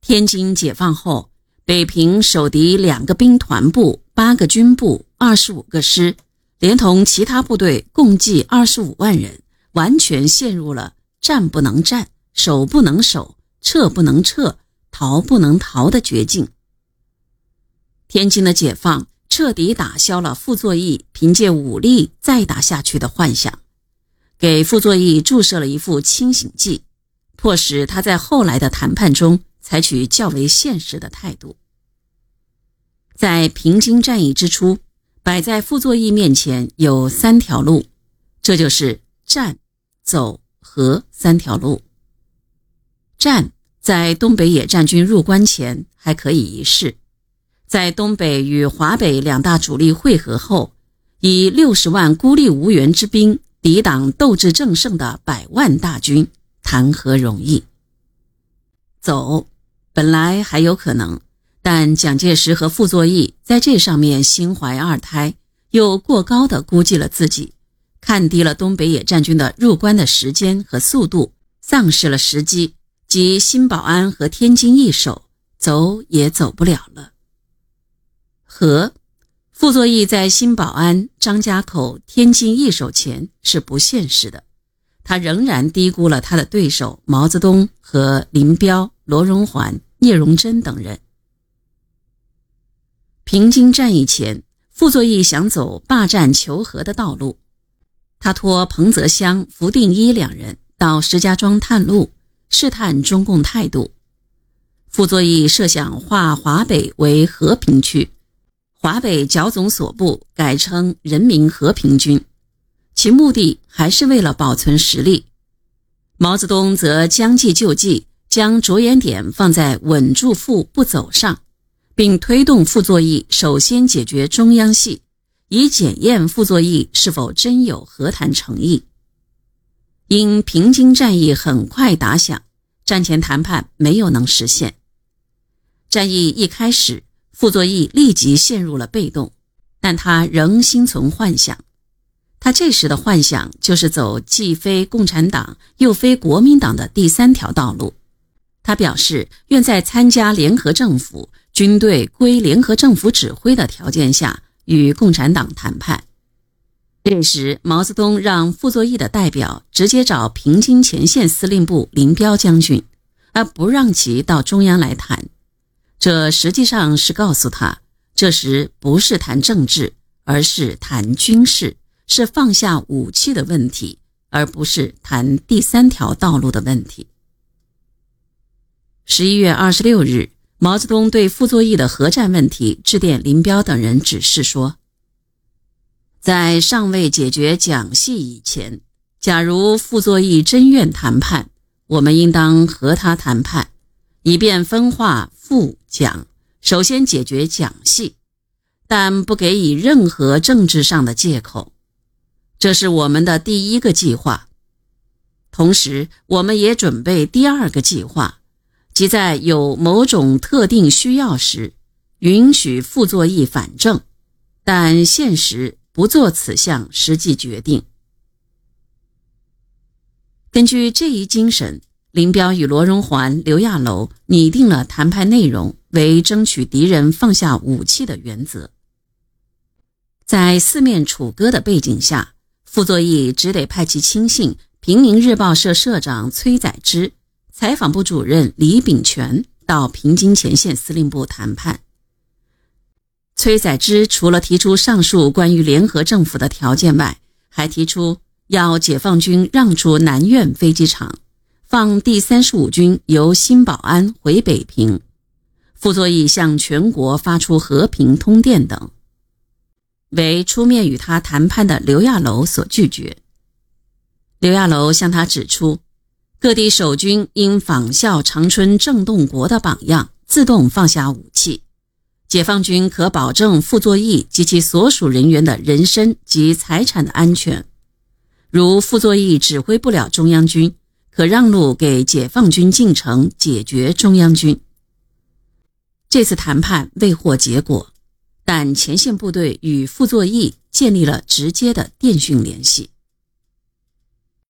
天津解放后，北平守敌两个兵团部、八个军部、二十五个师，连同其他部队，共计二十五万人，完全陷入了战不能战、守不能守、撤不能撤、逃不能逃的绝境。天津的解放彻底打消了傅作义凭借武力再打下去的幻想，给傅作义注射了一副清醒剂，迫使他在后来的谈判中采取较为现实的态度。在平津战役之初，摆在傅作义面前有三条路，这就是战、走、和三条路。战在东北野战军入关前还可以一试。在东北与华北两大主力会合后，以六十万孤立无援之兵抵挡斗志正盛的百万大军，谈何容易？走，本来还有可能，但蒋介石和傅作义在这上面心怀二胎，又过高的估计了自己，看低了东北野战军的入关的时间和速度，丧失了时机，即新保安和天津一手，走也走不了了。和傅作义在新保安、张家口、天津易手前是不现实的，他仍然低估了他的对手毛泽东和林彪、罗荣桓、聂荣臻等人。平津战役前，傅作义想走霸占求和的道路，他托彭泽湘、福定一两人到石家庄探路，试探中共态度。傅作义设想划华北为和平区。华北剿总所部改称人民和平军，其目的还是为了保存实力。毛泽东则将计就计，将着眼点放在稳住傅不走上，并推动傅作义首先解决中央系，以检验傅作义是否真有和谈诚意。因平津战役很快打响，战前谈判没有能实现。战役一开始。傅作义立即陷入了被动，但他仍心存幻想。他这时的幻想就是走既非共产党又非国民党的第三条道路。他表示愿在参加联合政府、军队归联合政府指挥的条件下与共产党谈判。这时，毛泽东让傅作义的代表直接找平津前线司令部林彪将军，而不让其到中央来谈。这实际上是告诉他，这时不是谈政治，而是谈军事，是放下武器的问题，而不是谈第三条道路的问题。十一月二十六日，毛泽东对傅作义的核战问题致电林彪等人，指示说，在尚未解决蒋系以前，假如傅作义真愿谈判，我们应当和他谈判。以便分化傅蒋，首先解决蒋系，但不给予任何政治上的借口。这是我们的第一个计划。同时，我们也准备第二个计划，即在有某种特定需要时，允许傅作义反正，但现实不做此项实际决定。根据这一精神。林彪与罗荣桓、刘亚楼拟定了谈判内容，为争取敌人放下武器的原则。在四面楚歌的背景下，傅作义只得派其亲信、平民日报社社长崔载之、采访部主任李炳全到平津前线司令部谈判。崔载之除了提出上述关于联合政府的条件外，还提出要解放军让出南苑飞机场。放第三十五军由新保安回北平，傅作义向全国发出和平通电等，为出面与他谈判的刘亚楼所拒绝。刘亚楼向他指出，各地守军应仿效长春郑洞国的榜样，自动放下武器，解放军可保证傅作义及其所属人员的人身及财产的安全。如傅作义指挥不了中央军。可让路给解放军进城解决中央军。这次谈判未获结果，但前线部队与傅作义建立了直接的电讯联系。